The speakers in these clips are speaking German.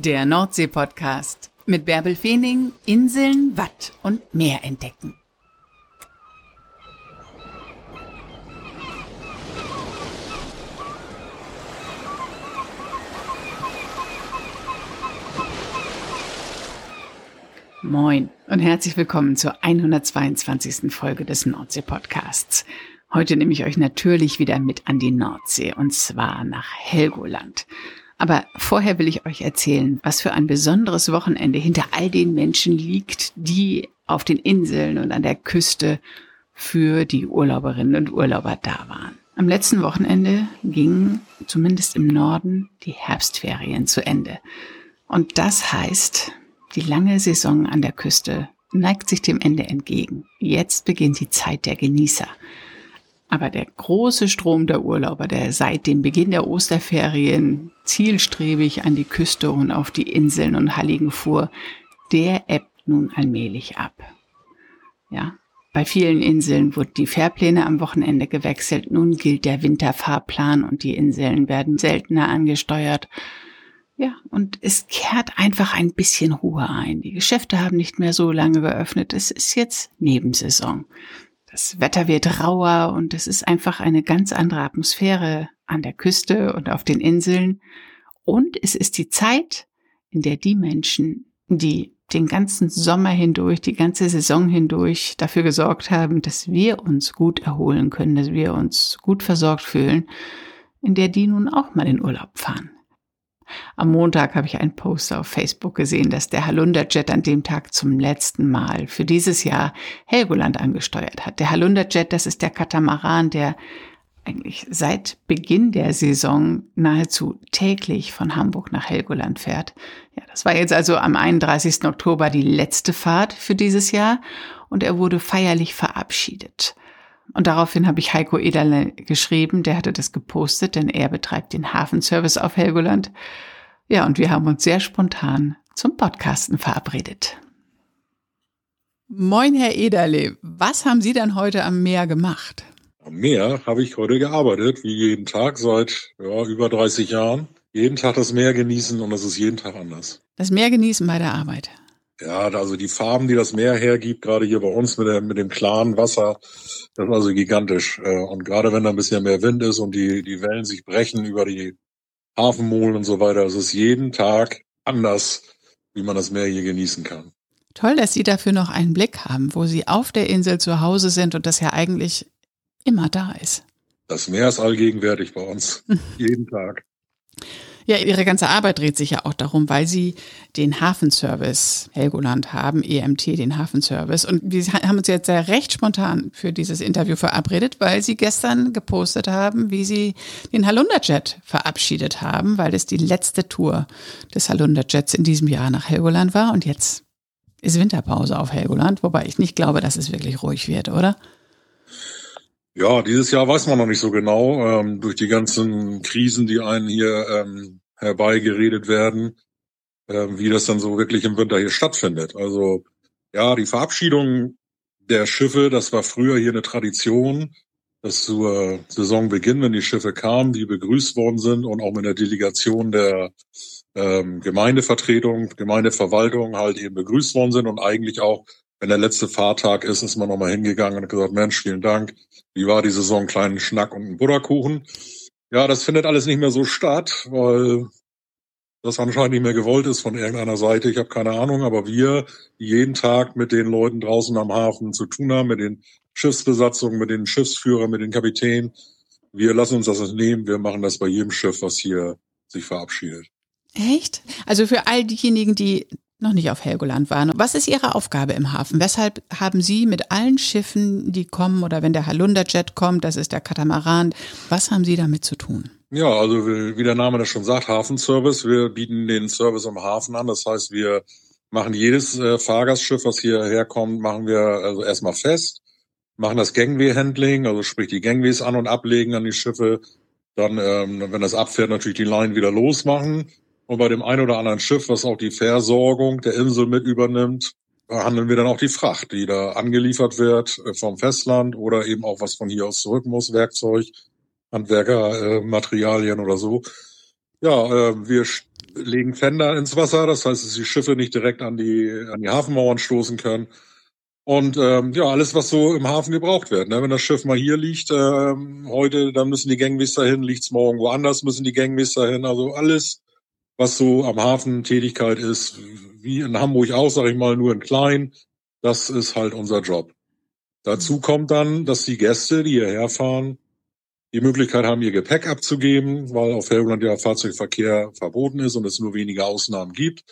Der Nordsee-Podcast mit Bärbel Feening, Inseln, Watt und Meer entdecken. Moin und herzlich willkommen zur 122. Folge des Nordsee-Podcasts. Heute nehme ich euch natürlich wieder mit an die Nordsee und zwar nach Helgoland. Aber vorher will ich euch erzählen, was für ein besonderes Wochenende hinter all den Menschen liegt, die auf den Inseln und an der Küste für die Urlauberinnen und Urlauber da waren. Am letzten Wochenende gingen zumindest im Norden die Herbstferien zu Ende. Und das heißt, die lange Saison an der Küste neigt sich dem Ende entgegen. Jetzt beginnt die Zeit der Genießer. Aber der große Strom der Urlauber, der seit dem Beginn der Osterferien zielstrebig an die Küste und auf die Inseln und Halligen fuhr, der ebbt nun allmählich ab. Ja, bei vielen Inseln wurden die Fährpläne am Wochenende gewechselt. Nun gilt der Winterfahrplan und die Inseln werden seltener angesteuert. Ja, und es kehrt einfach ein bisschen Ruhe ein. Die Geschäfte haben nicht mehr so lange geöffnet. Es ist jetzt Nebensaison. Das Wetter wird rauer und es ist einfach eine ganz andere Atmosphäre an der Küste und auf den Inseln. Und es ist die Zeit, in der die Menschen, die den ganzen Sommer hindurch, die ganze Saison hindurch dafür gesorgt haben, dass wir uns gut erholen können, dass wir uns gut versorgt fühlen, in der die nun auch mal in Urlaub fahren. Am Montag habe ich einen Post auf Facebook gesehen, dass der Halunderjet an dem Tag zum letzten Mal für dieses Jahr Helgoland angesteuert hat. Der Halunderjet, das ist der Katamaran, der eigentlich seit Beginn der Saison nahezu täglich von Hamburg nach Helgoland fährt. Ja, das war jetzt also am 31. Oktober die letzte Fahrt für dieses Jahr und er wurde feierlich verabschiedet. Und daraufhin habe ich Heiko Ederle geschrieben, der hatte das gepostet, denn er betreibt den Hafenservice auf Helgoland. Ja, und wir haben uns sehr spontan zum Podcasten verabredet. Moin, Herr Ederle. Was haben Sie dann heute am Meer gemacht? Am Meer habe ich heute gearbeitet, wie jeden Tag seit ja, über 30 Jahren. Jeden Tag das Meer genießen und das ist jeden Tag anders. Das Meer genießen bei der Arbeit. Ja, also die Farben, die das Meer hergibt, gerade hier bei uns mit, der, mit dem klaren Wasser, das ist also gigantisch. Äh, und gerade wenn da ein bisschen mehr Wind ist und die, die Wellen sich brechen über die Hafenmolen und so weiter, es ist jeden Tag anders, wie man das Meer hier genießen kann. Toll, dass Sie dafür noch einen Blick haben, wo Sie auf der Insel zu Hause sind und das ja eigentlich immer da ist. Das Meer ist allgegenwärtig bei uns, jeden Tag. Ja, Ihre ganze Arbeit dreht sich ja auch darum, weil Sie den Hafenservice Helgoland haben, EMT, den Hafenservice. Und wir haben uns jetzt sehr recht spontan für dieses Interview verabredet, weil Sie gestern gepostet haben, wie Sie den Halunderjet verabschiedet haben, weil es die letzte Tour des Halunderjets in diesem Jahr nach Helgoland war. Und jetzt ist Winterpause auf Helgoland, wobei ich nicht glaube, dass es wirklich ruhig wird, oder? Ja, dieses Jahr weiß man noch nicht so genau, ähm, durch die ganzen Krisen, die einen hier ähm, herbeigeredet werden, ähm, wie das dann so wirklich im Winter hier stattfindet. Also ja, die Verabschiedung der Schiffe, das war früher hier eine Tradition, dass zur Saisonbeginn, wenn die Schiffe kamen, die begrüßt worden sind und auch mit der Delegation der ähm, Gemeindevertretung, Gemeindeverwaltung halt eben begrüßt worden sind und eigentlich auch wenn der letzte Fahrtag ist, ist man nochmal hingegangen und gesagt, Mensch, vielen Dank. Wie war die Saison? Kleinen Schnack und ein Butterkuchen. Ja, das findet alles nicht mehr so statt, weil das anscheinend nicht mehr gewollt ist von irgendeiner Seite. Ich habe keine Ahnung, aber wir, die jeden Tag mit den Leuten draußen am Hafen zu tun haben, mit den Schiffsbesatzungen, mit den Schiffsführern, mit den Kapitänen, wir lassen uns das nicht nehmen. Wir machen das bei jedem Schiff, was hier sich verabschiedet. Echt? Also für all diejenigen, die noch nicht auf Helgoland waren. Was ist Ihre Aufgabe im Hafen? Weshalb haben Sie mit allen Schiffen, die kommen, oder wenn der Halunderjet kommt, das ist der Katamaran, was haben Sie damit zu tun? Ja, also wie der Name das schon sagt, Hafenservice. Wir bieten den Service im Hafen an. Das heißt, wir machen jedes äh, Fahrgastschiff, was hierher kommt, machen wir also erstmal fest, machen das Gangway-Handling, also sprich die Gangways an und ablegen an die Schiffe. Dann, ähm, wenn das abfährt, natürlich die Line wieder losmachen und bei dem ein oder anderen Schiff, was auch die Versorgung der Insel mit übernimmt, handeln wir dann auch die Fracht, die da angeliefert wird äh, vom Festland oder eben auch was von hier aus zurück muss, Werkzeug, Handwerker, äh, Materialien oder so. Ja, äh, wir legen Fender ins Wasser, das heißt, dass die Schiffe nicht direkt an die, an die Hafenmauern stoßen können. Und ähm, ja, alles, was so im Hafen gebraucht wird. Ne? Wenn das Schiff mal hier liegt, ähm, heute, dann müssen die Gangwisser hin, liegt's morgen woanders, müssen die Gangwisser hin. Also alles, was so am Hafen Tätigkeit ist, wie in Hamburg auch, sage ich mal, nur in klein, das ist halt unser Job. Dazu kommt dann, dass die Gäste, die hierher fahren, die Möglichkeit haben, ihr Gepäck abzugeben, weil auf Helgoland ja Fahrzeugverkehr verboten ist und es nur wenige Ausnahmen gibt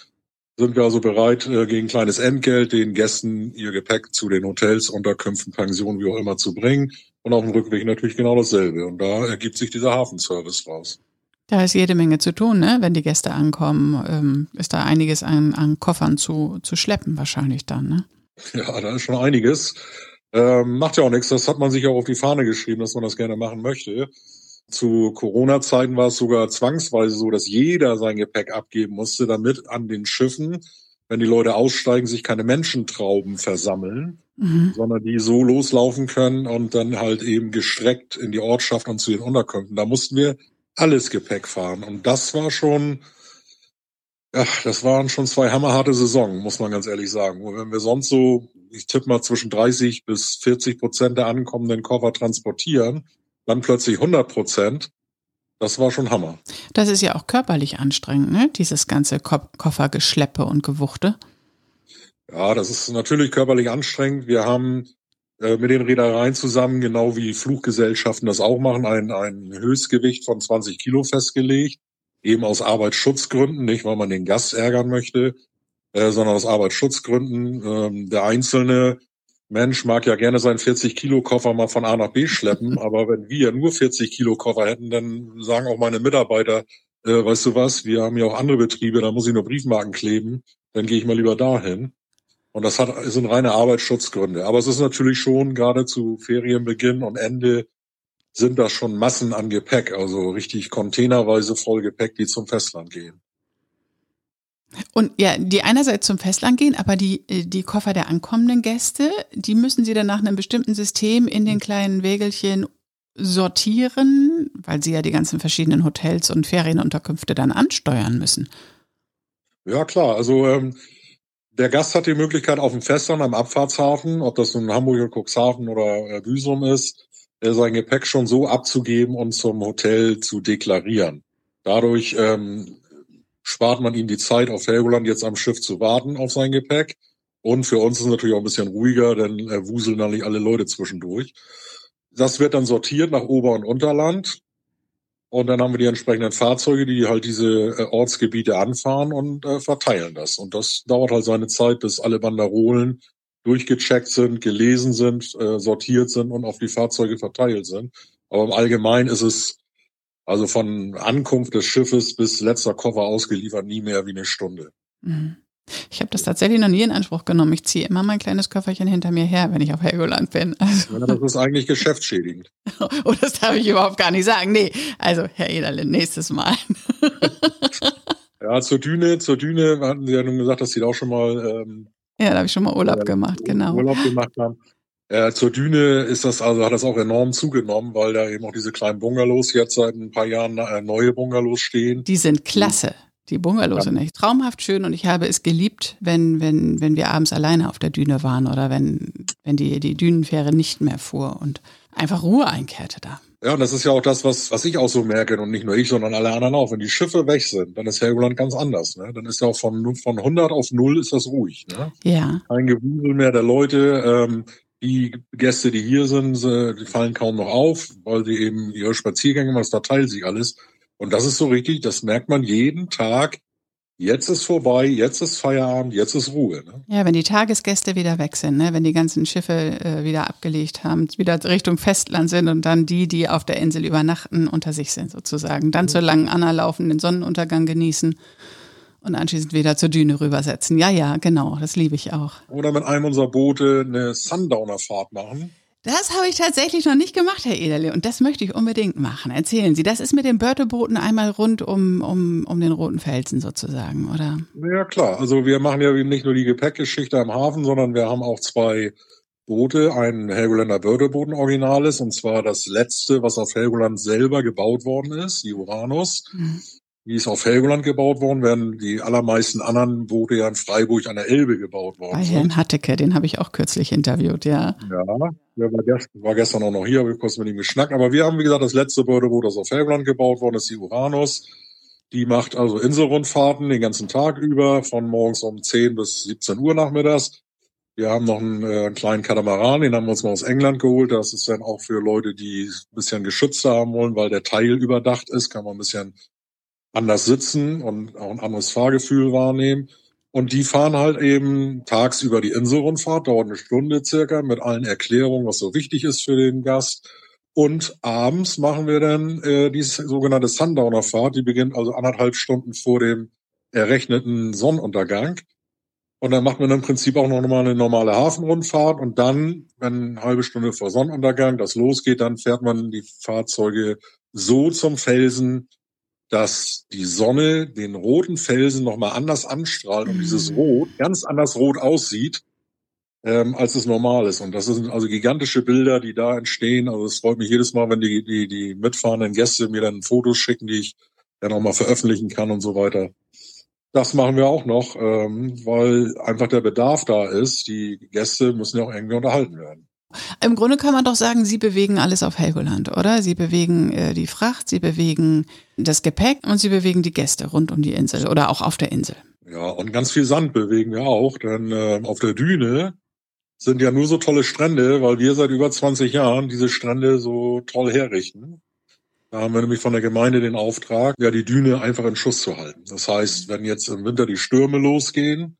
sind wir also bereit, äh, gegen kleines Entgelt den Gästen ihr Gepäck zu den Hotels, Unterkünften, Pensionen, wie auch immer zu bringen. Und auf dem Rückweg natürlich genau dasselbe. Und da ergibt sich dieser Hafenservice raus. Da ist jede Menge zu tun, ne? Wenn die Gäste ankommen, ähm, ist da einiges an, an Koffern zu, zu schleppen wahrscheinlich dann, ne? Ja, da ist schon einiges. Ähm, macht ja auch nichts. Das hat man sich auch auf die Fahne geschrieben, dass man das gerne machen möchte. Zu Corona-Zeiten war es sogar zwangsweise so, dass jeder sein Gepäck abgeben musste, damit an den Schiffen, wenn die Leute aussteigen, sich keine Menschentrauben versammeln, mhm. sondern die so loslaufen können und dann halt eben gestreckt in die Ortschaft und zu den Unterkünften. Da mussten wir alles Gepäck fahren. Und das war schon, ja, das waren schon zwei hammerharte Saison, muss man ganz ehrlich sagen. Und wenn wir sonst so, ich tippe mal zwischen 30 bis 40 Prozent der ankommenden Koffer transportieren, dann plötzlich 100 Prozent. Das war schon Hammer. Das ist ja auch körperlich anstrengend, ne? Dieses ganze Ko Koffergeschleppe und Gewuchte. Ja, das ist natürlich körperlich anstrengend. Wir haben mit den Reedereien zusammen, genau wie Fluggesellschaften das auch machen, ein, ein Höchstgewicht von 20 Kilo festgelegt. Eben aus Arbeitsschutzgründen, nicht weil man den Gast ärgern möchte, äh, sondern aus Arbeitsschutzgründen. Ähm, der Einzelne Mensch mag ja gerne seinen 40 Kilo Koffer mal von A nach B schleppen, aber wenn wir nur 40 Kilo Koffer hätten, dann sagen auch meine Mitarbeiter, äh, weißt du was, wir haben ja auch andere Betriebe, da muss ich nur Briefmarken kleben, dann gehe ich mal lieber dahin. Und das hat, sind reine Arbeitsschutzgründe. Aber es ist natürlich schon gerade zu Ferienbeginn und Ende sind das schon Massen an Gepäck, also richtig containerweise voll Gepäck, die zum Festland gehen. Und ja, die einerseits zum Festland gehen, aber die, äh, die Koffer der ankommenden Gäste, die müssen sie dann nach einem bestimmten System in den kleinen Wägelchen sortieren, weil sie ja die ganzen verschiedenen Hotels und Ferienunterkünfte dann ansteuern müssen. Ja, klar. Also ähm, der Gast hat die Möglichkeit auf dem Festland am Abfahrtshafen, ob das nun Hamburger Cuxhaven oder äh, Büsum ist, äh, sein Gepäck schon so abzugeben und zum Hotel zu deklarieren. Dadurch ähm, spart man ihm die Zeit, auf Helgoland jetzt am Schiff zu warten auf sein Gepäck. Und für uns ist es natürlich auch ein bisschen ruhiger, denn äh, wuseln dann nicht alle Leute zwischendurch. Das wird dann sortiert nach Ober- und Unterland. Und dann haben wir die entsprechenden Fahrzeuge, die halt diese äh, Ortsgebiete anfahren und äh, verteilen das. Und das dauert halt seine Zeit, bis alle Banderolen durchgecheckt sind, gelesen sind, äh, sortiert sind und auf die Fahrzeuge verteilt sind. Aber im Allgemeinen ist es also von Ankunft des Schiffes bis letzter Koffer ausgeliefert nie mehr wie eine Stunde. Mhm. Ich habe das tatsächlich noch nie in Anspruch genommen. Ich ziehe immer mein kleines Köfferchen hinter mir her, wenn ich auf Helgoland bin. Also. Ja, das ist eigentlich geschäftsschädigend. oh, das darf ich überhaupt gar nicht sagen. Nee, also Herr Ederlin, nächstes Mal. ja, zur Düne, zur Düne hatten Sie ja nun gesagt, dass Sie da auch schon mal ähm, ja, da habe ich schon mal Urlaub äh, gemacht, genau. Urlaub gemacht haben. Äh, zur Düne ist das also hat das auch enorm zugenommen, weil da eben auch diese kleinen Bungalows jetzt seit ein paar Jahren äh, neue Bungalows stehen. Die sind klasse. Die Bungalows ja. sind echt traumhaft schön und ich habe es geliebt, wenn, wenn, wenn wir abends alleine auf der Düne waren oder wenn, wenn die, die Dünenfähre nicht mehr fuhr und einfach Ruhe einkehrte da. Ja, und das ist ja auch das, was, was ich auch so merke und nicht nur ich, sondern alle anderen auch. Wenn die Schiffe weg sind, dann ist Helgoland ganz anders. Ne? Dann ist ja auch von, von 100 auf 0 ist das ruhig. Ne? Ja. Kein Gewusel mehr der Leute. Ähm, die Gäste, die hier sind, die fallen kaum noch auf, weil sie eben ihre Spaziergänge machen, das verteilt sich alles. Und das ist so richtig, das merkt man jeden Tag. Jetzt ist vorbei, jetzt ist Feierabend, jetzt ist Ruhe. Ne? Ja, wenn die Tagesgäste wieder weg sind, ne? wenn die ganzen Schiffe äh, wieder abgelegt haben, wieder Richtung Festland sind und dann die, die auf der Insel übernachten, unter sich sind sozusagen. Dann mhm. zur langen Anna laufen, den Sonnenuntergang genießen und anschließend wieder zur Düne rübersetzen. Ja, ja, genau, das liebe ich auch. Oder mit einem unserer Boote eine Sundowner-Fahrt machen. Das habe ich tatsächlich noch nicht gemacht, Herr Ederle, und das möchte ich unbedingt machen. Erzählen Sie, das ist mit den Börtebooten einmal rund um, um, um den Roten Felsen sozusagen, oder? Ja, klar. Also wir machen ja nicht nur die Gepäckgeschichte am Hafen, sondern wir haben auch zwei Boote, ein Helgoländer Bördeboten Originales, und zwar das letzte, was auf Helgoland selber gebaut worden ist, die Uranus. Mhm. Wie es auf Helgoland gebaut worden, während die allermeisten anderen Boote ja in Freiburg an der Elbe gebaut worden Bei Herrn Hatteke, den habe ich auch kürzlich interviewt, ja. Ja, der war gestern, war gestern auch noch hier, habe ich kurz mit ihm geschnackt. Aber wir haben, wie gesagt, das letzte Bördeboot, das auf Helgoland gebaut worden ist, die Uranus. Die macht also Inselrundfahrten den ganzen Tag über, von morgens um 10 bis 17 Uhr nachmittags. Wir haben noch einen, äh, einen kleinen Katamaran, den haben wir uns mal aus England geholt. Das ist dann auch für Leute, die ein bisschen geschützter haben wollen, weil der Teil überdacht ist, kann man ein bisschen anders sitzen und auch ein anderes Fahrgefühl wahrnehmen. Und die fahren halt eben tagsüber die Inselrundfahrt, dauert eine Stunde circa, mit allen Erklärungen, was so wichtig ist für den Gast. Und abends machen wir dann äh, die sogenannte Sundowner-Fahrt, die beginnt also anderthalb Stunden vor dem errechneten Sonnenuntergang. Und dann macht man im Prinzip auch noch mal eine normale Hafenrundfahrt und dann, wenn eine halbe Stunde vor Sonnenuntergang das losgeht, dann fährt man die Fahrzeuge so zum Felsen, dass die Sonne den roten Felsen nochmal anders anstrahlt und dieses mhm. Rot ganz anders rot aussieht, ähm, als es normal ist. Und das sind also gigantische Bilder, die da entstehen. Also es freut mich jedes Mal, wenn die, die, die mitfahrenden Gäste mir dann Fotos schicken, die ich dann auch mal veröffentlichen kann und so weiter. Das machen wir auch noch, ähm, weil einfach der Bedarf da ist. Die Gäste müssen ja auch irgendwie unterhalten werden. Im Grunde kann man doch sagen, Sie bewegen alles auf Helgoland, oder? Sie bewegen äh, die Fracht, Sie bewegen das Gepäck und Sie bewegen die Gäste rund um die Insel oder auch auf der Insel. Ja, und ganz viel Sand bewegen wir auch, denn äh, auf der Düne sind ja nur so tolle Strände, weil wir seit über 20 Jahren diese Strände so toll herrichten. Da haben wir nämlich von der Gemeinde den Auftrag, ja, die Düne einfach in Schuss zu halten. Das heißt, wenn jetzt im Winter die Stürme losgehen,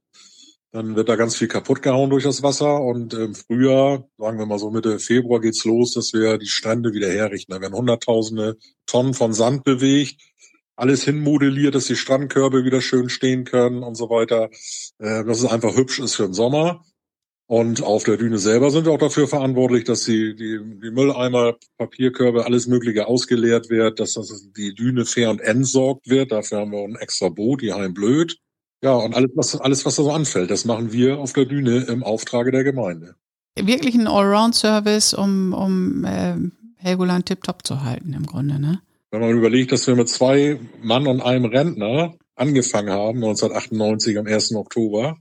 dann wird da ganz viel kaputt gehauen durch das Wasser und im Frühjahr, sagen wir mal so Mitte Februar geht's los, dass wir die Strände wieder herrichten. Da werden hunderttausende Tonnen von Sand bewegt, alles hinmodelliert, dass die Strandkörbe wieder schön stehen können und so weiter. Äh, dass es einfach hübsch ist für den Sommer. Und auf der Düne selber sind wir auch dafür verantwortlich, dass die, die, die Mülleimer, Papierkörbe, alles Mögliche ausgeleert wird, dass das, die Düne fair und entsorgt wird. Dafür haben wir ein extra Boot, die Heim Blöd. Ja, und alles, was, alles, was da so anfällt, das machen wir auf der Bühne im Auftrage der Gemeinde. Wirklich ein Allround-Service, um, um äh, Helgoland tiptop zu halten, im Grunde, ne? Wenn man überlegt, dass wir mit zwei Mann und einem Rentner angefangen haben, 1998 am 1. Oktober,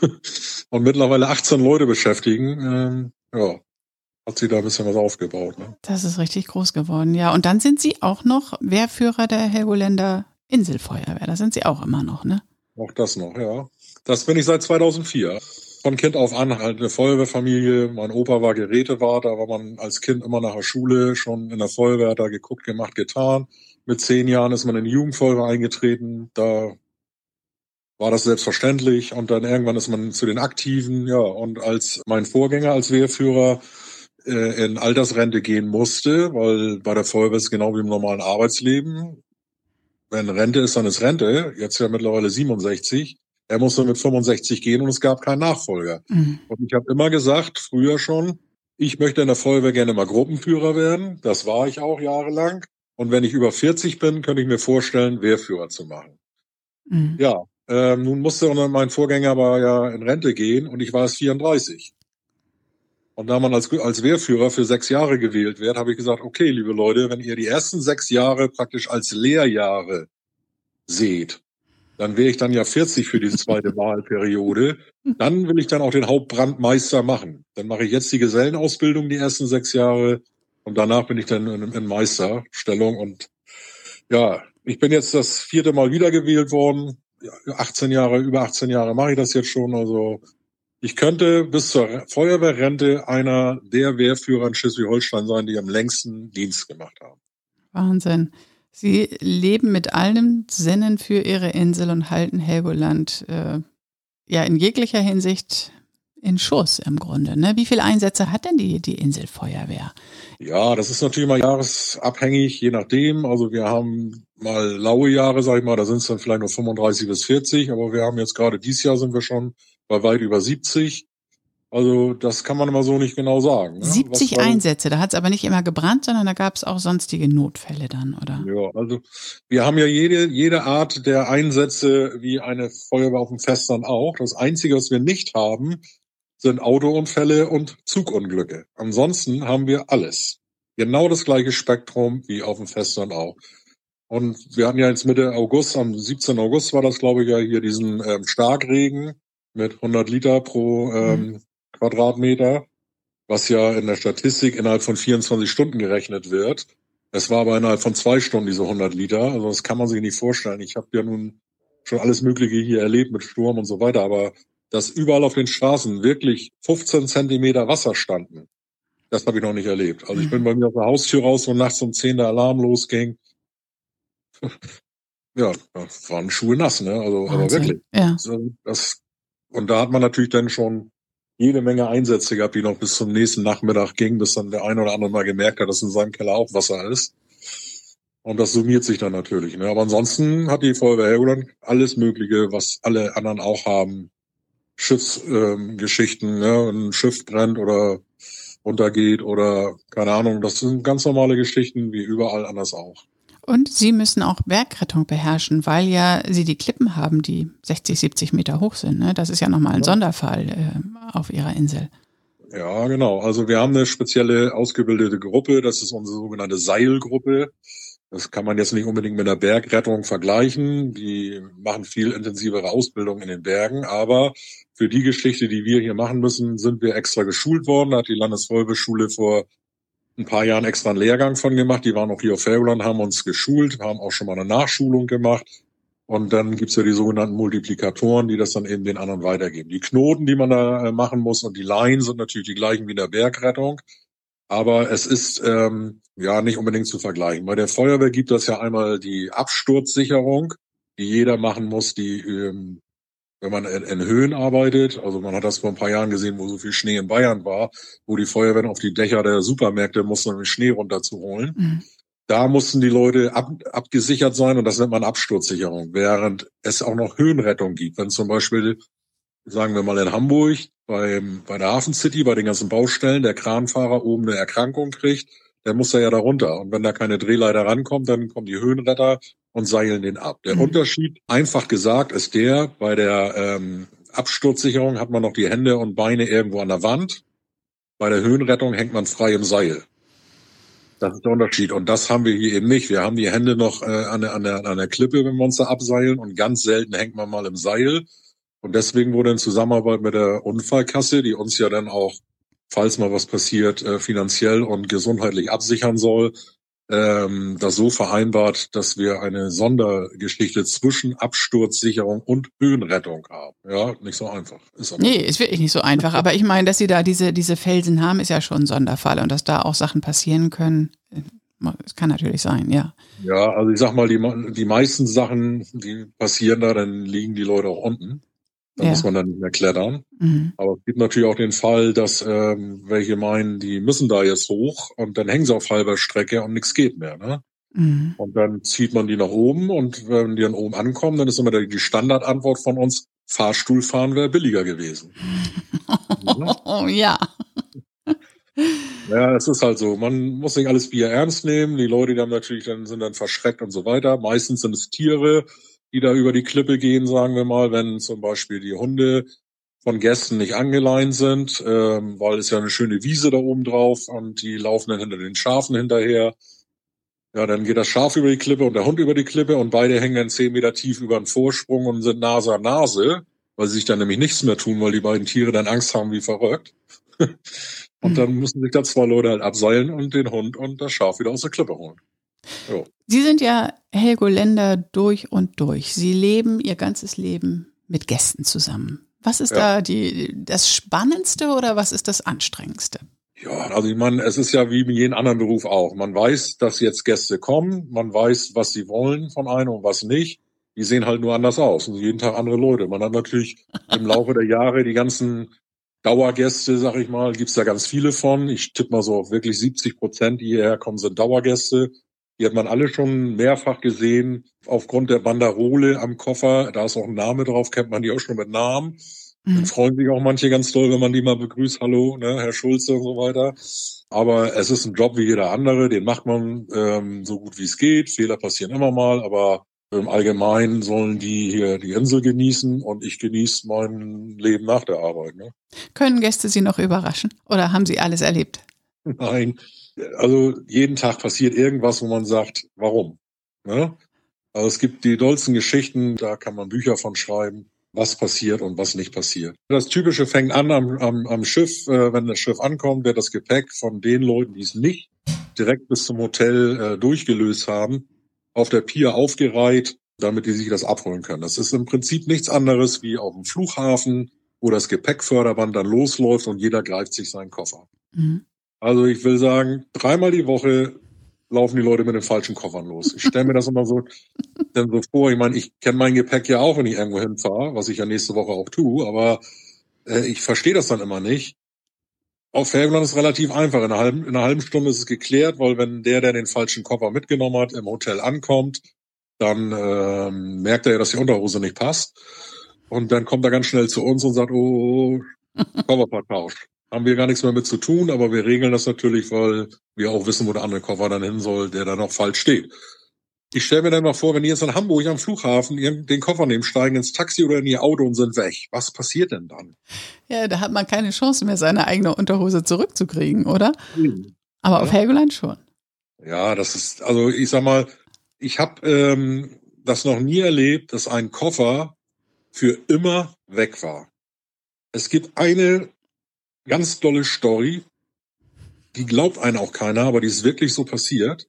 und mittlerweile 18 Leute beschäftigen, ähm, ja, hat sie da ein bisschen was aufgebaut. Ne? Das ist richtig groß geworden, ja. Und dann sind Sie auch noch Wehrführer der Helgoländer Inselfeuerwehr. Da sind Sie auch immer noch, ne? Auch das noch, ja. Das bin ich seit 2004. Von Kind auf an halt eine Feuerwehrfamilie. Mein Opa war Gerätewart, da war man als Kind immer nach der Schule schon in der Feuerwehr, da geguckt, gemacht, getan. Mit zehn Jahren ist man in die Jugendfeuerwehr eingetreten. Da war das selbstverständlich. Und dann irgendwann ist man zu den Aktiven, ja. Und als mein Vorgänger als Wehrführer äh, in Altersrente gehen musste, weil bei der Feuerwehr ist genau wie im normalen Arbeitsleben wenn Rente ist, dann ist Rente. Jetzt ja mittlerweile 67. Er musste mit 65 gehen und es gab keinen Nachfolger. Mhm. Und ich habe immer gesagt, früher schon, ich möchte in der Feuerwehr gerne mal Gruppenführer werden. Das war ich auch jahrelang. Und wenn ich über 40 bin, könnte ich mir vorstellen, Wehrführer zu machen. Mhm. Ja, ähm, nun musste mein Vorgänger aber ja in Rente gehen und ich war es 34. Und da man als, als Wehrführer für sechs Jahre gewählt wird, habe ich gesagt, okay, liebe Leute, wenn ihr die ersten sechs Jahre praktisch als Lehrjahre seht, dann wäre ich dann ja 40 für diese zweite Wahlperiode. Dann will ich dann auch den Hauptbrandmeister machen. Dann mache ich jetzt die Gesellenausbildung die ersten sechs Jahre und danach bin ich dann in, in Meisterstellung. Und ja, ich bin jetzt das vierte Mal wiedergewählt worden. 18 Jahre, über 18 Jahre mache ich das jetzt schon. Also ich könnte bis zur Feuerwehrrente einer der Wehrführer in Schleswig-Holstein sein, die am längsten Dienst gemacht haben. Wahnsinn. Sie leben mit allen Sinnen für Ihre Insel und halten Helgoland äh, ja in jeglicher Hinsicht in Schuss im Grunde. Ne? Wie viele Einsätze hat denn die, die Inselfeuerwehr? Ja, das ist natürlich mal jahresabhängig, je nachdem. Also wir haben mal laue Jahre, sag ich mal, da sind es dann vielleicht nur 35 bis 40, aber wir haben jetzt gerade dieses Jahr sind wir schon bei weit über 70. Also das kann man immer so nicht genau sagen. Ne? 70 Einsätze, da hat es aber nicht immer gebrannt, sondern da gab es auch sonstige Notfälle dann, oder? Ja, also wir haben ja jede, jede Art der Einsätze wie eine Feuerwehr auf dem Festland auch. Das Einzige, was wir nicht haben, sind Autounfälle und Zugunglücke. Ansonsten haben wir alles. Genau das gleiche Spektrum wie auf dem Festland auch. Und wir hatten ja jetzt Mitte August, am 17. August war das, glaube ich, ja hier diesen ähm, Starkregen mit 100 Liter pro ähm, mhm. Quadratmeter, was ja in der Statistik innerhalb von 24 Stunden gerechnet wird. Es war aber innerhalb von zwei Stunden diese 100 Liter. Also das kann man sich nicht vorstellen. Ich habe ja nun schon alles Mögliche hier erlebt mit Sturm und so weiter, aber dass überall auf den Straßen wirklich 15 Zentimeter Wasser standen, das habe ich noch nicht erlebt. Also ich bin mhm. bei mir aus der Haustür raus, wo nachts um 10 der Alarm losging. Ja, da waren Schuhe nass, ne? Also, aber wirklich. Ja. Das, und da hat man natürlich dann schon jede Menge Einsätze gehabt, die noch bis zum nächsten Nachmittag gingen, bis dann der eine oder andere mal gemerkt hat, dass in seinem Keller auch Wasser ist. Und das summiert sich dann natürlich. Ne? Aber ansonsten hat die Feuerwehr Helgoland alles Mögliche, was alle anderen auch haben. Schiffsgeschichten, ähm, ne? ein Schiff brennt oder untergeht oder keine Ahnung. Das sind ganz normale Geschichten, wie überall anders auch. Und Sie müssen auch Bergrettung beherrschen, weil ja Sie die Klippen haben, die 60, 70 Meter hoch sind. Ne? Das ist ja nochmal ein. Sonderfall äh, auf Ihrer Insel. Ja, genau. Also wir haben eine spezielle ausgebildete Gruppe. Das ist unsere sogenannte Seilgruppe. Das kann man jetzt nicht unbedingt mit einer Bergrettung vergleichen. Die machen viel intensivere Ausbildung in den Bergen. Aber für die Geschichte, die wir hier machen müssen, sind wir extra geschult worden. Da hat die Landesfeuerwehrschule vor ein paar Jahren extra einen Lehrgang von gemacht. Die waren auch hier auf Helgoland, haben uns geschult, haben auch schon mal eine Nachschulung gemacht. Und dann gibt's ja die sogenannten Multiplikatoren, die das dann eben den anderen weitergeben. Die Knoten, die man da äh, machen muss und die Leinen sind natürlich die gleichen wie in der Bergrettung. Aber es ist ähm, ja nicht unbedingt zu vergleichen. Bei der Feuerwehr gibt es ja einmal die Absturzsicherung, die jeder machen muss, die ähm, wenn man in, in, Höhen arbeitet, also man hat das vor ein paar Jahren gesehen, wo so viel Schnee in Bayern war, wo die Feuerwehren auf die Dächer der Supermärkte mussten, um den Schnee runterzuholen. Mhm. Da mussten die Leute ab, abgesichert sein und das nennt man Absturzsicherung, während es auch noch Höhenrettung gibt. Wenn zum Beispiel, sagen wir mal in Hamburg, beim, bei der Hafen City, bei den ganzen Baustellen, der Kranfahrer oben eine Erkrankung kriegt, der muss da ja da runter. Und wenn da keine Drehleiter rankommt, dann kommen die Höhenretter und seilen den ab. Der mhm. Unterschied, einfach gesagt, ist der, bei der ähm, Absturzsicherung hat man noch die Hände und Beine irgendwo an der Wand. Bei der Höhenrettung hängt man frei im Seil. Das ist der Unterschied. Und das haben wir hier eben nicht. Wir haben die Hände noch äh, an, der, an, der, an der Klippe, wenn wir uns da abseilen. Und ganz selten hängt man mal im Seil. Und deswegen wurde in Zusammenarbeit mit der Unfallkasse, die uns ja dann auch, falls mal was passiert, äh, finanziell und gesundheitlich absichern soll, ähm, das so vereinbart, dass wir eine Sondergeschichte zwischen Absturzsicherung und Höhenrettung haben. Ja, nicht so einfach. Ist aber nee, ist wirklich nicht so einfach. Aber ich meine, dass Sie da diese, diese Felsen haben, ist ja schon ein Sonderfall und dass da auch Sachen passieren können. Das kann natürlich sein, ja. Ja, also ich sag mal, die, die meisten Sachen, die passieren da, dann liegen die Leute auch unten. Da ja. muss man dann nicht mehr klettern. Mhm. Aber es gibt natürlich auch den Fall, dass ähm, welche meinen, die müssen da jetzt hoch und dann hängen sie auf halber Strecke und nichts geht mehr. Ne? Mhm. Und dann zieht man die nach oben und wenn die dann oben ankommen, dann ist immer die Standardantwort von uns, Fahrstuhl fahren wäre billiger gewesen. Oh ja. Ja, es ist halt so. Man muss nicht alles Bier ernst nehmen. Die Leute, die haben natürlich dann, sind dann verschreckt und so weiter. Meistens sind es Tiere, die da über die Klippe gehen, sagen wir mal, wenn zum Beispiel die Hunde von Gästen nicht angeleint sind, ähm, weil es ja eine schöne Wiese da oben drauf und die laufen dann hinter den Schafen hinterher. Ja, dann geht das Schaf über die Klippe und der Hund über die Klippe und beide hängen dann zehn Meter tief über den Vorsprung und sind Nase an Nase, weil sie sich dann nämlich nichts mehr tun, weil die beiden Tiere dann Angst haben wie verrückt. und dann müssen sich da zwei Leute halt abseilen und den Hund und das Schaf wieder aus der Klippe holen. Jo. Sie sind ja Helgoländer durch und durch. Sie leben ihr ganzes Leben mit Gästen zusammen. Was ist ja. da die, das Spannendste oder was ist das Anstrengendste? Ja, also ich meine, es ist ja wie in jedem anderen Beruf auch. Man weiß, dass jetzt Gäste kommen, man weiß, was sie wollen von einem und was nicht. Die sehen halt nur anders aus und jeden Tag andere Leute. Man hat natürlich im Laufe der Jahre die ganzen Dauergäste, sag ich mal, gibt's da ganz viele von. Ich tippe mal so auf wirklich 70 Prozent, die hierher kommen, sind Dauergäste. Die hat man alle schon mehrfach gesehen. Aufgrund der Banderole am Koffer, da ist auch ein Name drauf, kennt man die auch schon mit Namen. Mhm. Dann freuen sich auch manche ganz toll, wenn man die mal begrüßt. Hallo, ne, Herr Schulze und so weiter. Aber es ist ein Job wie jeder andere, den macht man ähm, so gut wie es geht. Fehler passieren immer mal, aber im Allgemeinen sollen die hier die Insel genießen und ich genieße mein Leben nach der Arbeit. Ne? Können Gäste Sie noch überraschen oder haben Sie alles erlebt? Nein, also jeden Tag passiert irgendwas, wo man sagt, warum? Ne? Also es gibt die dollsten Geschichten, da kann man Bücher von schreiben, was passiert und was nicht passiert. Das Typische fängt an am, am, am Schiff, äh, wenn das Schiff ankommt, wird das Gepäck von den Leuten, die es nicht direkt bis zum Hotel äh, durchgelöst haben, auf der Pier aufgereiht, damit die sich das abholen können. Das ist im Prinzip nichts anderes wie auf dem Flughafen, wo das Gepäckförderband dann losläuft und jeder greift sich seinen Koffer. Mhm. Also ich will sagen, dreimal die Woche laufen die Leute mit den falschen Koffern los. Ich stelle mir das immer so, denn so vor. Ich meine, ich kenne mein Gepäck ja auch, wenn ich irgendwo hinfahre, was ich ja nächste Woche auch tue, aber äh, ich verstehe das dann immer nicht. Auf Helgoland ist es relativ einfach. In einer, halben, in einer halben Stunde ist es geklärt, weil wenn der, der den falschen Koffer mitgenommen hat, im Hotel ankommt, dann ähm, merkt er ja, dass die Unterhose nicht passt. Und dann kommt er ganz schnell zu uns und sagt, oh, Koffer vertauscht haben wir gar nichts mehr mit zu tun, aber wir regeln das natürlich, weil wir auch wissen, wo der andere Koffer dann hin soll, der da noch falsch steht. Ich stelle mir dann mal vor, wenn die jetzt in Hamburg am Flughafen den Koffer nehmen, steigen ins Taxi oder in ihr Auto und sind weg. Was passiert denn dann? Ja, da hat man keine Chance mehr, seine eigene Unterhose zurückzukriegen, oder? Mhm. Aber ja. auf Helgoland schon. Ja, das ist, also ich sag mal, ich habe ähm, das noch nie erlebt, dass ein Koffer für immer weg war. Es gibt eine ganz tolle Story. Die glaubt einen auch keiner, aber die ist wirklich so passiert.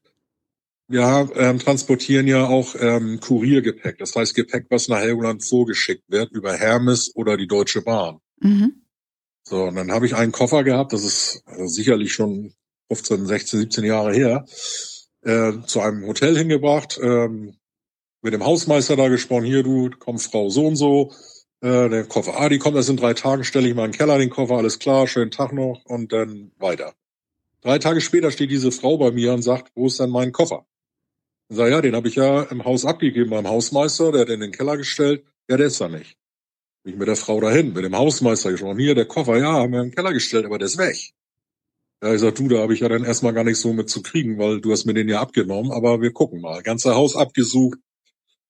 Wir ähm, transportieren ja auch ähm, Kuriergepäck, das heißt Gepäck, was nach Helgoland vorgeschickt wird über Hermes oder die Deutsche Bahn. Mhm. So, und dann habe ich einen Koffer gehabt, das ist also sicherlich schon 15, 16, 17 Jahre her, äh, zu einem Hotel hingebracht, ähm, mit dem Hausmeister da gesprochen, hier du, komm Frau so und so, äh, der Koffer. Ah, die kommt erst in drei Tagen, stelle ich mal in den Keller den Koffer, alles klar, schönen Tag noch und dann weiter. Drei Tage später steht diese Frau bei mir und sagt, wo ist denn mein Koffer? Ich sage, ja, den habe ich ja im Haus abgegeben beim Hausmeister, der hat in den Keller gestellt. Ja, der ist da nicht. Bin ich mit der Frau dahin, mit dem Hausmeister gesprochen. Hier, der Koffer, ja, haben wir in den Keller gestellt, aber der ist weg. Ja, ich sag, du, da habe ich ja dann erstmal gar nicht so mit zu kriegen, weil du hast mir den ja abgenommen, aber wir gucken mal. Ganze Haus abgesucht,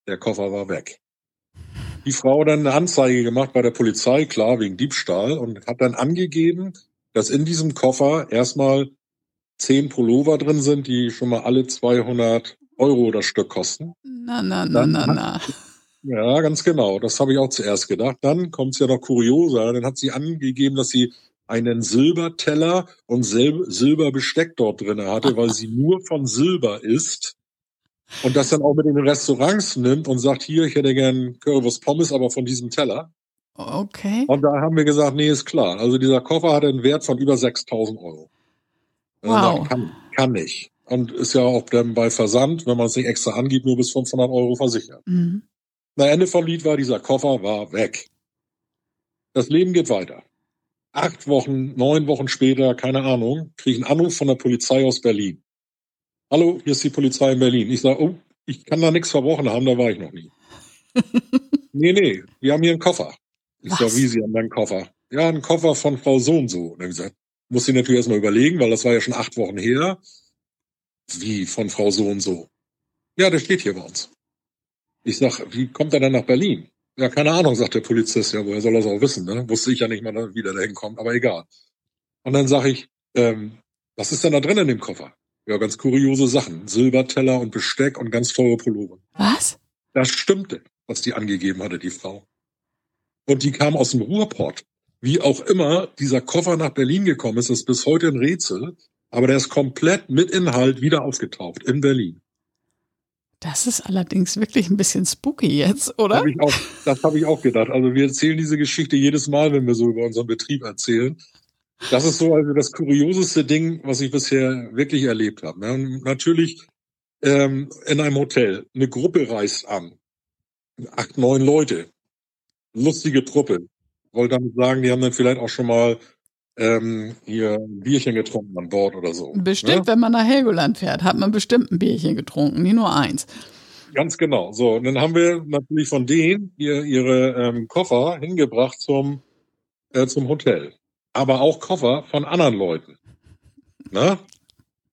der Koffer war weg die Frau dann eine Anzeige gemacht bei der Polizei, klar, wegen Diebstahl, und hat dann angegeben, dass in diesem Koffer erstmal zehn Pullover drin sind, die schon mal alle 200 Euro das Stück kosten. Na, na, na, dann na, na. Ja, ganz genau. Das habe ich auch zuerst gedacht. Dann kommt es ja noch kurioser. Dann hat sie angegeben, dass sie einen Silberteller und Sil Silberbesteck dort drin hatte, weil sie nur von Silber isst und das dann auch mit in den Restaurants nimmt und sagt, hier, ich hätte gern Currywurst Pommes, aber von diesem Teller. Okay. Und da haben wir gesagt, nee, ist klar. Also dieser Koffer hat einen Wert von über 6000 Euro. Also wow. Kann, kann nicht. Und ist ja auch dann bei Versand, wenn man es nicht extra angibt, nur bis 500 Euro versichert. Mhm. Na, Ende vom Lied war, dieser Koffer war weg. Das Leben geht weiter. Acht Wochen, neun Wochen später, keine Ahnung, kriege ich einen Anruf von der Polizei aus Berlin. Hallo, hier ist die Polizei in Berlin. Ich sage, oh, ich kann da nichts verbrochen haben, da war ich noch nie. nee, nee, wir haben hier einen Koffer. Ich sage, wie, Sie haben einen Koffer? Ja, einen Koffer von Frau so und so. Und dann gesagt, muss ich natürlich erstmal überlegen, weil das war ja schon acht Wochen her. Wie, von Frau so und so? Ja, der steht hier bei uns. Ich sag, wie kommt er dann nach Berlin? Ja, keine Ahnung, sagt der Polizist. Ja, woher soll er es auch wissen? Ne? Wusste ich ja nicht mal, wie der da hinkommt, aber egal. Und dann sage ich, ähm, was ist denn da drin in dem Koffer? Ja, ganz kuriose Sachen. Silberteller und Besteck und ganz teure Pullover. Was? Das stimmte, was die angegeben hatte, die Frau. Und die kam aus dem Ruhrpott. Wie auch immer dieser Koffer nach Berlin gekommen ist, ist bis heute ein Rätsel. Aber der ist komplett mit Inhalt wieder aufgetaucht in Berlin. Das ist allerdings wirklich ein bisschen spooky jetzt, oder? Das habe ich, auch, das hab ich auch gedacht. Also wir erzählen diese Geschichte jedes Mal, wenn wir so über unseren Betrieb erzählen. Das ist so also das kurioseste Ding, was ich bisher wirklich erlebt habe. Ne? Natürlich ähm, in einem Hotel. Eine Gruppe reist an. Acht, neun Leute. Lustige Truppe. Wollte damit sagen, die haben dann vielleicht auch schon mal ähm, hier ein Bierchen getrunken an Bord oder so. Bestimmt, ne? wenn man nach Helgoland fährt, hat man bestimmt ein Bierchen getrunken, nie nur eins. Ganz genau. So, und dann haben wir natürlich von denen ihr, ihre ähm, Koffer hingebracht zum, äh, zum Hotel aber auch Koffer von anderen Leuten. Ne?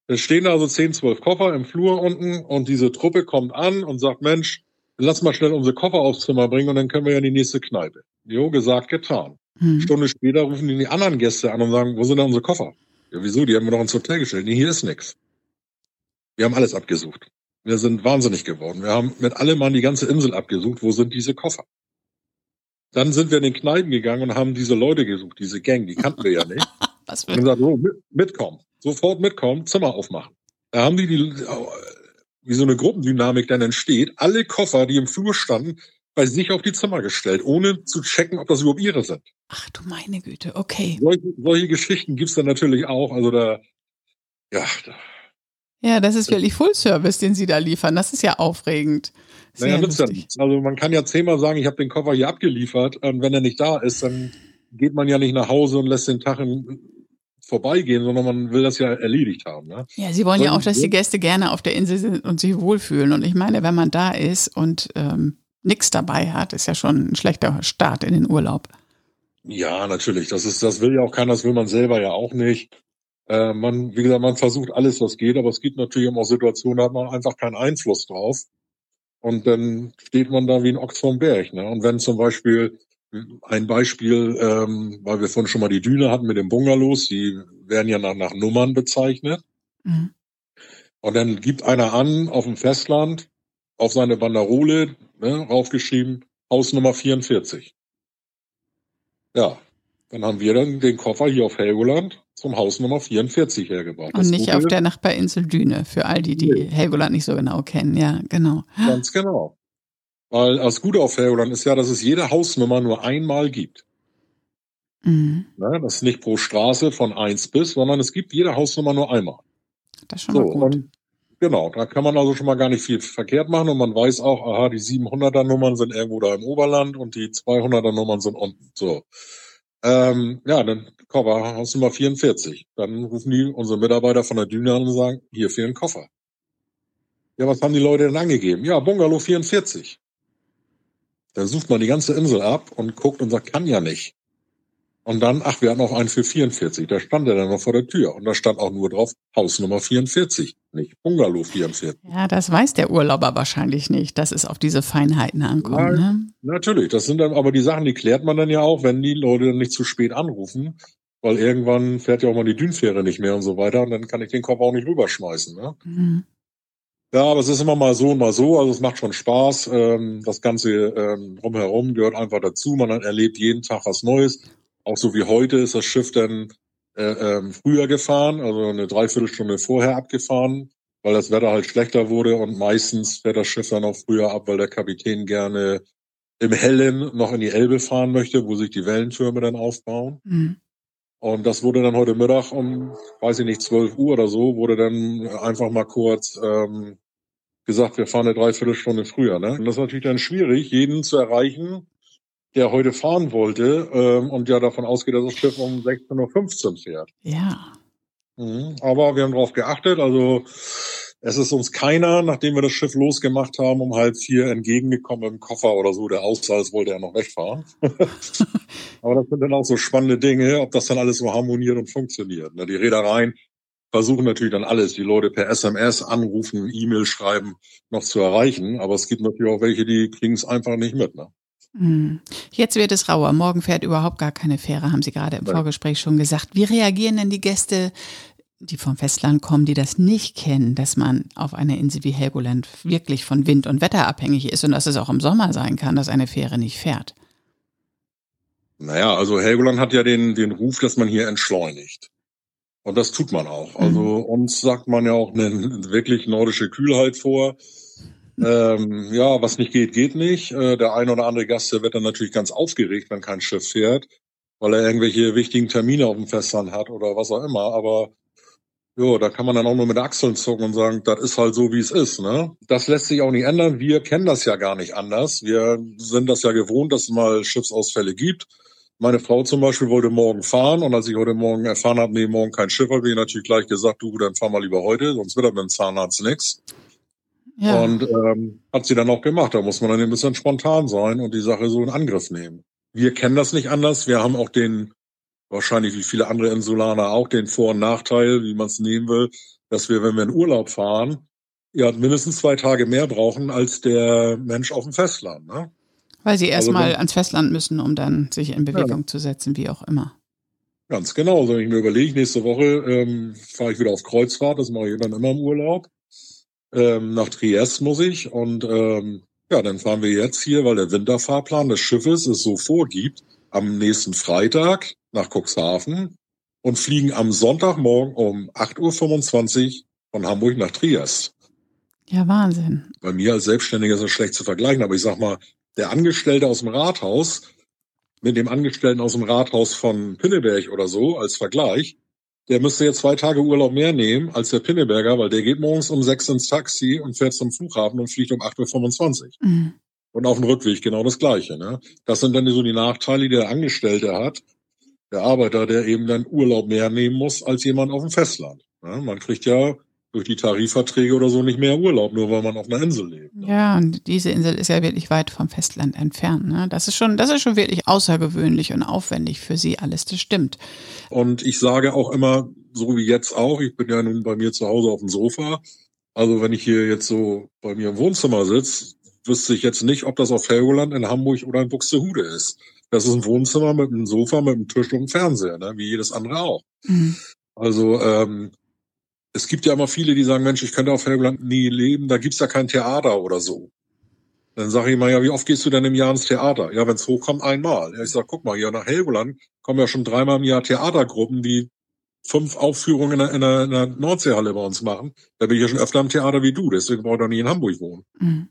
Es stehen also 10, 12 Koffer im Flur unten und diese Truppe kommt an und sagt, Mensch, lass mal schnell unsere Koffer aufs Zimmer bringen und dann können wir ja in die nächste Kneipe. Jo, gesagt, getan. Hm. Stunde später rufen die, anderen Gäste an und sagen, wo sind denn unsere Koffer? Ja, wieso? Die haben wir doch ins Hotel gestellt. Nee, hier ist nix. Wir haben alles abgesucht. Wir sind wahnsinnig geworden. Wir haben mit allem Mann die ganze Insel abgesucht. Wo sind diese Koffer? Dann sind wir in den Kneipen gegangen und haben diese Leute gesucht, diese Gang, die kannten wir ja nicht. Was und gesagt, so, mit, mitkommen, sofort mitkommen, Zimmer aufmachen. Da haben die, die wie so eine Gruppendynamik dann entsteht, alle Koffer, die im Flur standen, bei sich auf die Zimmer gestellt, ohne zu checken, ob das überhaupt ihre sind. Ach du meine Güte, okay. Solche, solche Geschichten gibt's dann natürlich auch. Also da, ja. Da, ja, das ist wirklich Full Service, den Sie da liefern. Das ist ja aufregend. Sehr naja, nützt ja nichts. Also man kann ja zehnmal sagen, ich habe den Koffer hier abgeliefert. Und wenn er nicht da ist, dann geht man ja nicht nach Hause und lässt den Tag vorbeigehen, sondern man will das ja erledigt haben. Ne? Ja, Sie wollen und, ja auch, dass die Gäste gerne auf der Insel sind und sich wohlfühlen. Und ich meine, wenn man da ist und ähm, nichts dabei hat, ist ja schon ein schlechter Start in den Urlaub. Ja, natürlich. Das ist, das will ja auch keiner, das will man selber ja auch nicht. Äh, man, wie gesagt, man versucht alles, was geht, aber es gibt natürlich auch Situationen, da hat man einfach keinen Einfluss drauf. Und dann steht man da wie ein Ochs vom Berg. Ne? Und wenn zum Beispiel ein Beispiel, ähm, weil wir vorhin schon mal die Düne hatten mit den Bungalows, die werden ja nach, nach Nummern bezeichnet. Mhm. Und dann gibt einer an auf dem Festland auf seine Banderole ne, raufgeschrieben Hausnummer 44. Ja, dann haben wir dann den Koffer hier auf Helgoland zum Haus Nummer 44 hergebracht. Und nicht auf der Nachbarinsel Düne, für all die, die nee. Helgoland nicht so genau kennen. Ja, genau. Ganz genau. Weil das Gute auf Helgoland ist ja, dass es jede Hausnummer nur einmal gibt. Mhm. Ne, das ist nicht pro Straße von eins bis, sondern es gibt jede Hausnummer nur einmal. Das ist schon so, mal gut. Und, genau, da kann man also schon mal gar nicht viel verkehrt machen und man weiß auch, aha, die 700er Nummern sind irgendwo da im Oberland und die 200er Nummern sind unten. So. Ähm, ja, dann Koffer, Hausnummer 44. Dann rufen die unsere Mitarbeiter von der Düne an und sagen, hier fehlen Koffer. Ja, was haben die Leute denn angegeben? Ja, Bungalow 44. Dann sucht man die ganze Insel ab und guckt und sagt, kann ja nicht. Und dann, ach, wir hatten auch einen für 44. Da stand er dann noch vor der Tür. Und da stand auch nur drauf, Hausnummer 44, nicht Bungalow 44. Ja, das weiß der Urlauber wahrscheinlich nicht, dass es auf diese Feinheiten ankommt. Nein, ne? Natürlich, das sind dann aber die Sachen, die klärt man dann ja auch, wenn die Leute dann nicht zu spät anrufen. Weil irgendwann fährt ja auch mal die Dünfähre nicht mehr und so weiter. Und dann kann ich den Kopf auch nicht rüberschmeißen. Ne? Mhm. Ja, aber es ist immer mal so und mal so. Also es macht schon Spaß. Ähm, das Ganze ähm, drumherum gehört einfach dazu. Man erlebt jeden Tag was Neues. Auch so wie heute ist das Schiff dann äh, ähm, früher gefahren, also eine Dreiviertelstunde vorher abgefahren, weil das Wetter halt schlechter wurde und meistens fährt das Schiff dann auch früher ab, weil der Kapitän gerne im Hellen noch in die Elbe fahren möchte, wo sich die Wellentürme dann aufbauen. Mhm. Und das wurde dann heute Mittag um, weiß ich nicht, 12 Uhr oder so, wurde dann einfach mal kurz ähm, gesagt, wir fahren eine Dreiviertelstunde früher. Ne? Und das ist natürlich dann schwierig, jeden zu erreichen, der heute fahren wollte ähm, und ja davon ausgeht, dass das Schiff um 16.15 Uhr fährt. Ja. Mhm, aber wir haben darauf geachtet. Also es ist uns keiner, nachdem wir das Schiff losgemacht haben, um halb vier entgegengekommen im Koffer oder so, der aussah, als wollte er noch wegfahren. aber das sind dann auch so spannende Dinge, ob das dann alles so harmoniert und funktioniert. Ne? Die Reedereien versuchen natürlich dann alles, die Leute per SMS anrufen, E-Mail schreiben, noch zu erreichen. Aber es gibt natürlich auch welche, die kriegen es einfach nicht mit. Ne? Hm. Jetzt wird es rauer. Morgen fährt überhaupt gar keine Fähre, haben Sie gerade im Vorgespräch schon gesagt. Wie reagieren denn die Gäste, die vom Festland kommen, die das nicht kennen, dass man auf einer Insel wie Helgoland wirklich von Wind und Wetter abhängig ist und dass es auch im Sommer sein kann, dass eine Fähre nicht fährt? Naja, also Helgoland hat ja den, den Ruf, dass man hier entschleunigt. Und das tut man auch. Also mhm. uns sagt man ja auch eine wirklich nordische Kühlheit vor. Ähm, ja, was nicht geht, geht nicht. Äh, der ein oder andere Gast, der wird dann natürlich ganz aufgeregt, wenn kein Schiff fährt, weil er irgendwelche wichtigen Termine auf dem Festland hat oder was auch immer. Aber ja, da kann man dann auch nur mit Achseln zucken und sagen, das ist halt so, wie es ist. Ne? Das lässt sich auch nicht ändern. Wir kennen das ja gar nicht anders. Wir sind das ja gewohnt, dass es mal Schiffsausfälle gibt. Meine Frau zum Beispiel wollte morgen fahren und als ich heute Morgen erfahren habe, nee, morgen kein Schiff, habe ich natürlich gleich gesagt, du, dann fahr mal lieber heute, sonst wird das mit dem Zahnarzt nix. Ja. Und ähm, hat sie dann auch gemacht. Da muss man dann ein bisschen spontan sein und die Sache so in Angriff nehmen. Wir kennen das nicht anders. Wir haben auch den, wahrscheinlich wie viele andere Insulaner auch, den Vor- und Nachteil, wie man es nehmen will, dass wir, wenn wir in Urlaub fahren, ja mindestens zwei Tage mehr brauchen als der Mensch auf dem Festland. Ne? Weil sie erstmal also ans Festland müssen, um dann sich in Bewegung ja. zu setzen, wie auch immer. Ganz genau. Also wenn ich mir überlege, nächste Woche ähm, fahre ich wieder auf Kreuzfahrt, das mache ich dann immer im Urlaub. Ähm, nach Triest muss ich und ähm, ja, dann fahren wir jetzt hier, weil der Winterfahrplan des Schiffes es so vorgibt, am nächsten Freitag nach Cuxhaven und fliegen am Sonntagmorgen um 8.25 Uhr von Hamburg nach Triest. Ja, Wahnsinn. Bei mir als Selbstständiger ist das schlecht zu vergleichen, aber ich sag mal, der Angestellte aus dem Rathaus mit dem Angestellten aus dem Rathaus von Pinneberg oder so als Vergleich, der müsste jetzt zwei Tage Urlaub mehr nehmen als der Pinneberger, weil der geht morgens um sechs ins Taxi und fährt zum Flughafen und fliegt um 8.25 Uhr. Mhm. Und auf dem Rückweg genau das Gleiche. Ne? Das sind dann so die Nachteile, die der Angestellte hat, der Arbeiter, der eben dann Urlaub mehr nehmen muss als jemand auf dem Festland. Ne? Man kriegt ja durch die Tarifverträge oder so nicht mehr Urlaub, nur weil man auf einer Insel lebt. Ne? Ja, und diese Insel ist ja wirklich weit vom Festland entfernt. Ne? Das ist schon, das ist schon wirklich außergewöhnlich und aufwendig für Sie alles. Das stimmt. Und ich sage auch immer, so wie jetzt auch, ich bin ja nun bei mir zu Hause auf dem Sofa. Also wenn ich hier jetzt so bei mir im Wohnzimmer sitze, wüsste ich jetzt nicht, ob das auf Helgoland in Hamburg oder in Buxtehude ist. Das ist ein Wohnzimmer mit einem Sofa, mit einem Tisch und einem Fernseher, ne? wie jedes andere auch. Mhm. Also ähm, es gibt ja immer viele, die sagen, Mensch, ich könnte auf Helgoland nie leben, da gibt's ja kein Theater oder so. Dann sage ich mal, ja, wie oft gehst du denn im Jahr ins Theater? Ja, wenn's hochkommt, einmal. Ja, ich sag, guck mal, hier nach Helgoland kommen ja schon dreimal im Jahr Theatergruppen, die fünf Aufführungen in der, in der, in der Nordseehalle bei uns machen. Da bin ich ja schon öfter im Theater wie du, deswegen brauche ich doch nie in Hamburg wohnen. Mhm.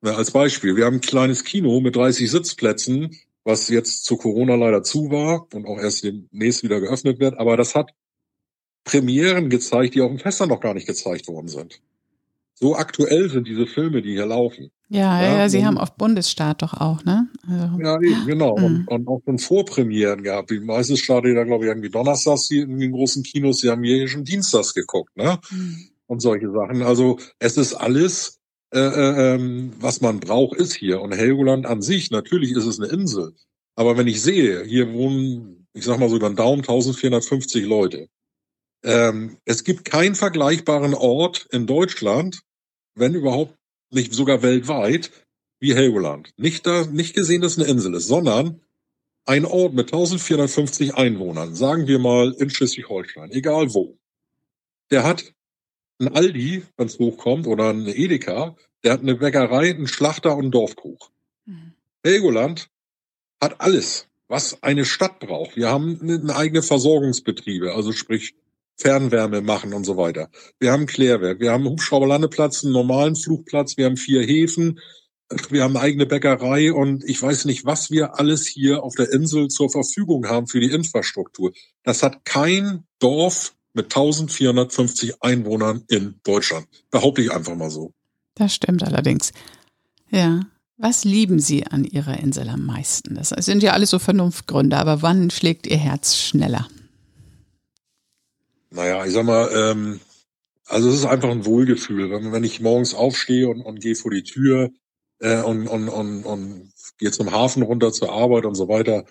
Na, als Beispiel, wir haben ein kleines Kino mit 30 Sitzplätzen, was jetzt zu Corona leider zu war und auch erst demnächst wieder geöffnet wird, aber das hat Premieren gezeigt, die auf dem Festland noch gar nicht gezeigt worden sind. So aktuell sind diese Filme, die hier laufen. Ja, ja, ja Sie haben auf Bundesstaat doch auch, ne? Also, ja, eben, genau. Mhm. Und, und auch schon Vorpremieren gehabt. Die meisten startet da, glaube ich, irgendwie donnerstags hier in den großen Kinos. Sie haben hier schon dienstags geguckt, ne? Mhm. Und solche Sachen. Also es ist alles, äh, äh, ähm, was man braucht, ist hier. Und Helgoland an sich, natürlich ist es eine Insel. Aber wenn ich sehe, hier wohnen, ich sag mal so über den Daumen 1450 Leute. Ähm, es gibt keinen vergleichbaren Ort in Deutschland, wenn überhaupt nicht sogar weltweit, wie Helgoland. Nicht da, nicht gesehen, dass es eine Insel ist, sondern ein Ort mit 1450 Einwohnern, sagen wir mal in Schleswig-Holstein, egal wo. Der hat ein Aldi, wenn es hochkommt, oder eine Edeka, der hat eine Bäckerei, einen Schlachter und einen Dorfkuch. Mhm. Helgoland hat alles, was eine Stadt braucht. Wir haben eine eigene Versorgungsbetriebe, also sprich Fernwärme machen und so weiter. Wir haben Klärwerk, wir haben Hubschrauberlandeplatz, einen normalen Flugplatz, wir haben vier Häfen, wir haben eine eigene Bäckerei und ich weiß nicht, was wir alles hier auf der Insel zur Verfügung haben für die Infrastruktur. Das hat kein Dorf mit 1450 Einwohnern in Deutschland. Behaupte ich einfach mal so. Das stimmt allerdings. Ja. Was lieben Sie an Ihrer Insel am meisten? Das sind ja alles so Vernunftgründe, aber wann schlägt Ihr Herz schneller? Naja, ich sag mal, ähm, also es ist einfach ein Wohlgefühl. Wenn, wenn ich morgens aufstehe und, und gehe vor die Tür äh, und, und, und, und gehe zum Hafen runter zur Arbeit und so weiter,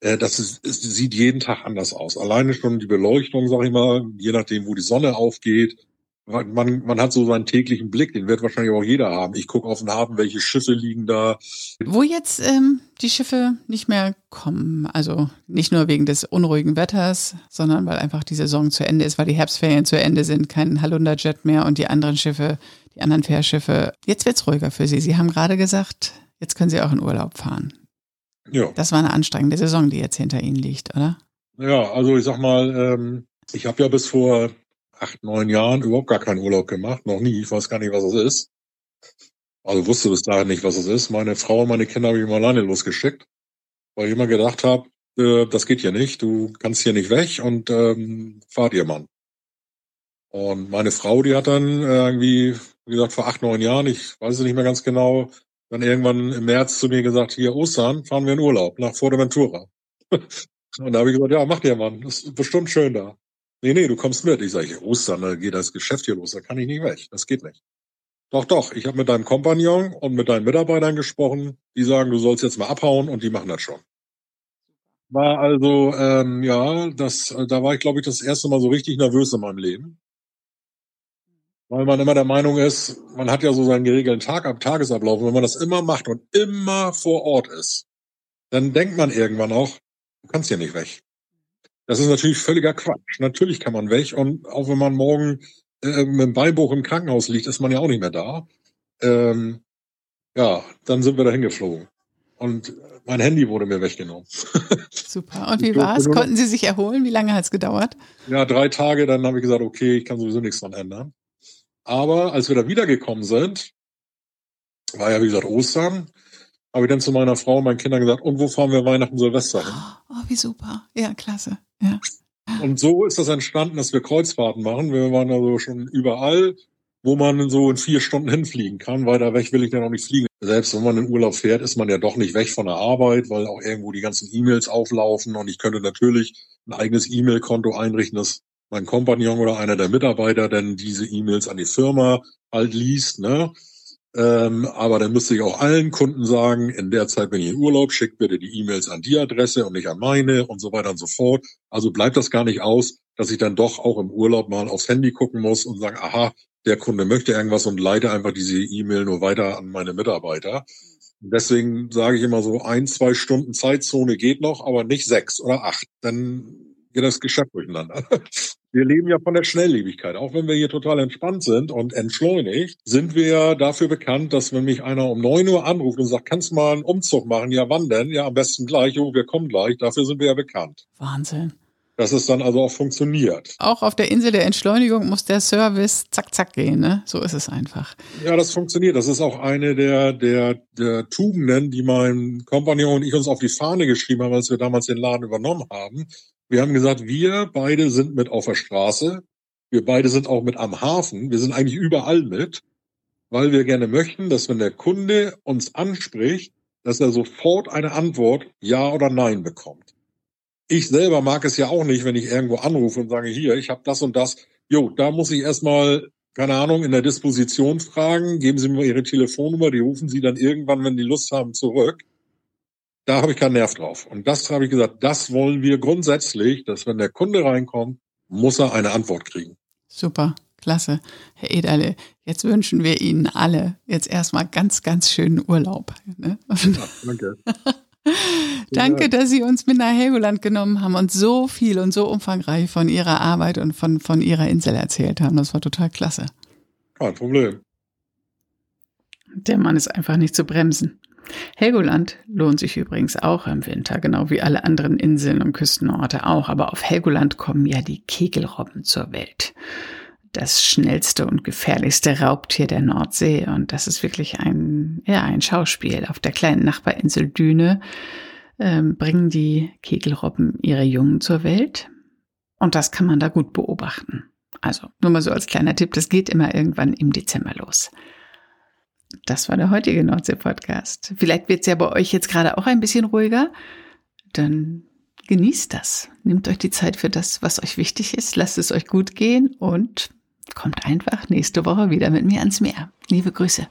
äh, das ist, es sieht jeden Tag anders aus. Alleine schon die Beleuchtung, sag ich mal, je nachdem, wo die Sonne aufgeht, man, man hat so seinen täglichen Blick, den wird wahrscheinlich auch jeder haben. Ich gucke auf den Hafen, welche Schiffe liegen da. Wo jetzt ähm, die Schiffe nicht mehr kommen, also nicht nur wegen des unruhigen Wetters, sondern weil einfach die Saison zu Ende ist, weil die Herbstferien zu Ende sind, kein Halunderjet mehr und die anderen Schiffe, die anderen Fährschiffe. Jetzt wird's ruhiger für Sie. Sie haben gerade gesagt, jetzt können Sie auch in Urlaub fahren. Ja. Das war eine anstrengende Saison, die jetzt hinter Ihnen liegt, oder? Ja, also ich sag mal, ähm, ich habe ja bis vor acht, neun Jahren überhaupt gar keinen Urlaub gemacht, noch nie. Ich weiß gar nicht, was es ist. Also wusste bis dahin nicht, was es ist. Meine Frau und meine Kinder habe ich mal alleine losgeschickt, weil ich immer gedacht habe, äh, das geht hier nicht, du kannst hier nicht weg und ähm, fahrt ihr Mann. Und meine Frau, die hat dann irgendwie, wie gesagt, vor acht, neun Jahren, ich weiß es nicht mehr ganz genau, dann irgendwann im März zu mir gesagt, hier Ostern fahren wir in Urlaub nach Fuerteventura. und da habe ich gesagt, ja, macht ihr Mann, das ist bestimmt schön da. Nee, nee, du kommst mit. Ich sage, Ostern, da geht das Geschäft hier los, da kann ich nicht weg. Das geht nicht. Doch, doch, ich habe mit deinem Kompagnon und mit deinen Mitarbeitern gesprochen, die sagen, du sollst jetzt mal abhauen und die machen das schon. War also, ähm, ja, das, da war ich, glaube ich, das erste Mal so richtig nervös in meinem Leben. Weil man immer der Meinung ist, man hat ja so seinen geregelten Tag ab Tagesablauf. Und wenn man das immer macht und immer vor Ort ist, dann denkt man irgendwann auch, du kannst hier nicht weg. Das ist natürlich völliger Quatsch. Natürlich kann man weg und auch wenn man morgen äh, mit dem Beinbruch im Krankenhaus liegt, ist man ja auch nicht mehr da. Ähm, ja, dann sind wir da hingeflogen. Und mein Handy wurde mir weggenommen. Super. Und wie war es? Konnten Sie sich erholen? Wie lange hat es gedauert? Ja, drei Tage. Dann habe ich gesagt, okay, ich kann sowieso nichts dran ändern. Aber als wir da wiedergekommen sind, war ja wie gesagt Ostern, habe ich dann zu meiner Frau und meinen Kindern gesagt, und wo fahren wir Weihnachten Silvester hin? Oh, wie super. Ja, klasse. Ja. Und so ist das entstanden, dass wir Kreuzfahrten machen. Wir waren also schon überall, wo man so in vier Stunden hinfliegen kann. Weiter weg will ich dann auch nicht fliegen. Selbst wenn man in Urlaub fährt, ist man ja doch nicht weg von der Arbeit, weil auch irgendwo die ganzen E-Mails auflaufen. Und ich könnte natürlich ein eigenes E-Mail-Konto einrichten, dass mein Kompagnon oder einer der Mitarbeiter dann diese E-Mails an die Firma halt liest. Ne? Ähm, aber dann müsste ich auch allen Kunden sagen, in der Zeit, wenn ihr in Urlaub, schickt bitte die E-Mails an die Adresse und nicht an meine und so weiter und so fort. Also bleibt das gar nicht aus, dass ich dann doch auch im Urlaub mal aufs Handy gucken muss und sagen, aha, der Kunde möchte irgendwas und leite einfach diese E-Mail nur weiter an meine Mitarbeiter. Deswegen sage ich immer so, ein, zwei Stunden Zeitzone geht noch, aber nicht sechs oder acht. Dann geht das Geschäft durcheinander. Wir leben ja von der Schnelllebigkeit. Auch wenn wir hier total entspannt sind und entschleunigt, sind wir ja dafür bekannt, dass wenn mich einer um neun Uhr anruft und sagt, kannst du mal einen Umzug machen? Ja, wann denn? Ja, am besten gleich. Oh, wir kommen gleich. Dafür sind wir ja bekannt. Wahnsinn. Dass es dann also auch funktioniert. Auch auf der Insel der Entschleunigung muss der Service zack, zack gehen, ne? So ist es einfach. Ja, das funktioniert. Das ist auch eine der, der, der Tugenden, die mein Kompagnon und ich uns auf die Fahne geschrieben haben, als wir damals den Laden übernommen haben. Wir haben gesagt, wir beide sind mit auf der Straße. Wir beide sind auch mit am Hafen. Wir sind eigentlich überall mit, weil wir gerne möchten, dass wenn der Kunde uns anspricht, dass er sofort eine Antwort Ja oder Nein bekommt. Ich selber mag es ja auch nicht, wenn ich irgendwo anrufe und sage, hier, ich habe das und das. Jo, da muss ich erstmal, keine Ahnung, in der Disposition fragen. Geben Sie mir Ihre Telefonnummer, die rufen Sie dann irgendwann, wenn die Lust haben, zurück da habe ich keinen Nerv drauf. Und das habe ich gesagt, das wollen wir grundsätzlich, dass wenn der Kunde reinkommt, muss er eine Antwort kriegen. Super, klasse. Herr Ederle, jetzt wünschen wir Ihnen alle jetzt erstmal ganz, ganz schönen Urlaub. Ne? Ja, danke. danke, dass Sie uns mit nach Helgoland genommen haben und so viel und so umfangreich von Ihrer Arbeit und von, von Ihrer Insel erzählt haben. Das war total klasse. Kein Problem. Der Mann ist einfach nicht zu bremsen. Helgoland lohnt sich übrigens auch im Winter, genau wie alle anderen Inseln und Küstenorte auch. Aber auf Helgoland kommen ja die Kegelrobben zur Welt. Das schnellste und gefährlichste Raubtier der Nordsee. Und das ist wirklich ein, ja, ein Schauspiel. Auf der kleinen Nachbarinsel Düne ähm, bringen die Kegelrobben ihre Jungen zur Welt. Und das kann man da gut beobachten. Also nur mal so als kleiner Tipp, das geht immer irgendwann im Dezember los. Das war der heutige Nordsee-Podcast. Vielleicht wird es ja bei euch jetzt gerade auch ein bisschen ruhiger. Dann genießt das. Nehmt euch die Zeit für das, was euch wichtig ist. Lasst es euch gut gehen und kommt einfach nächste Woche wieder mit mir ans Meer. Liebe Grüße.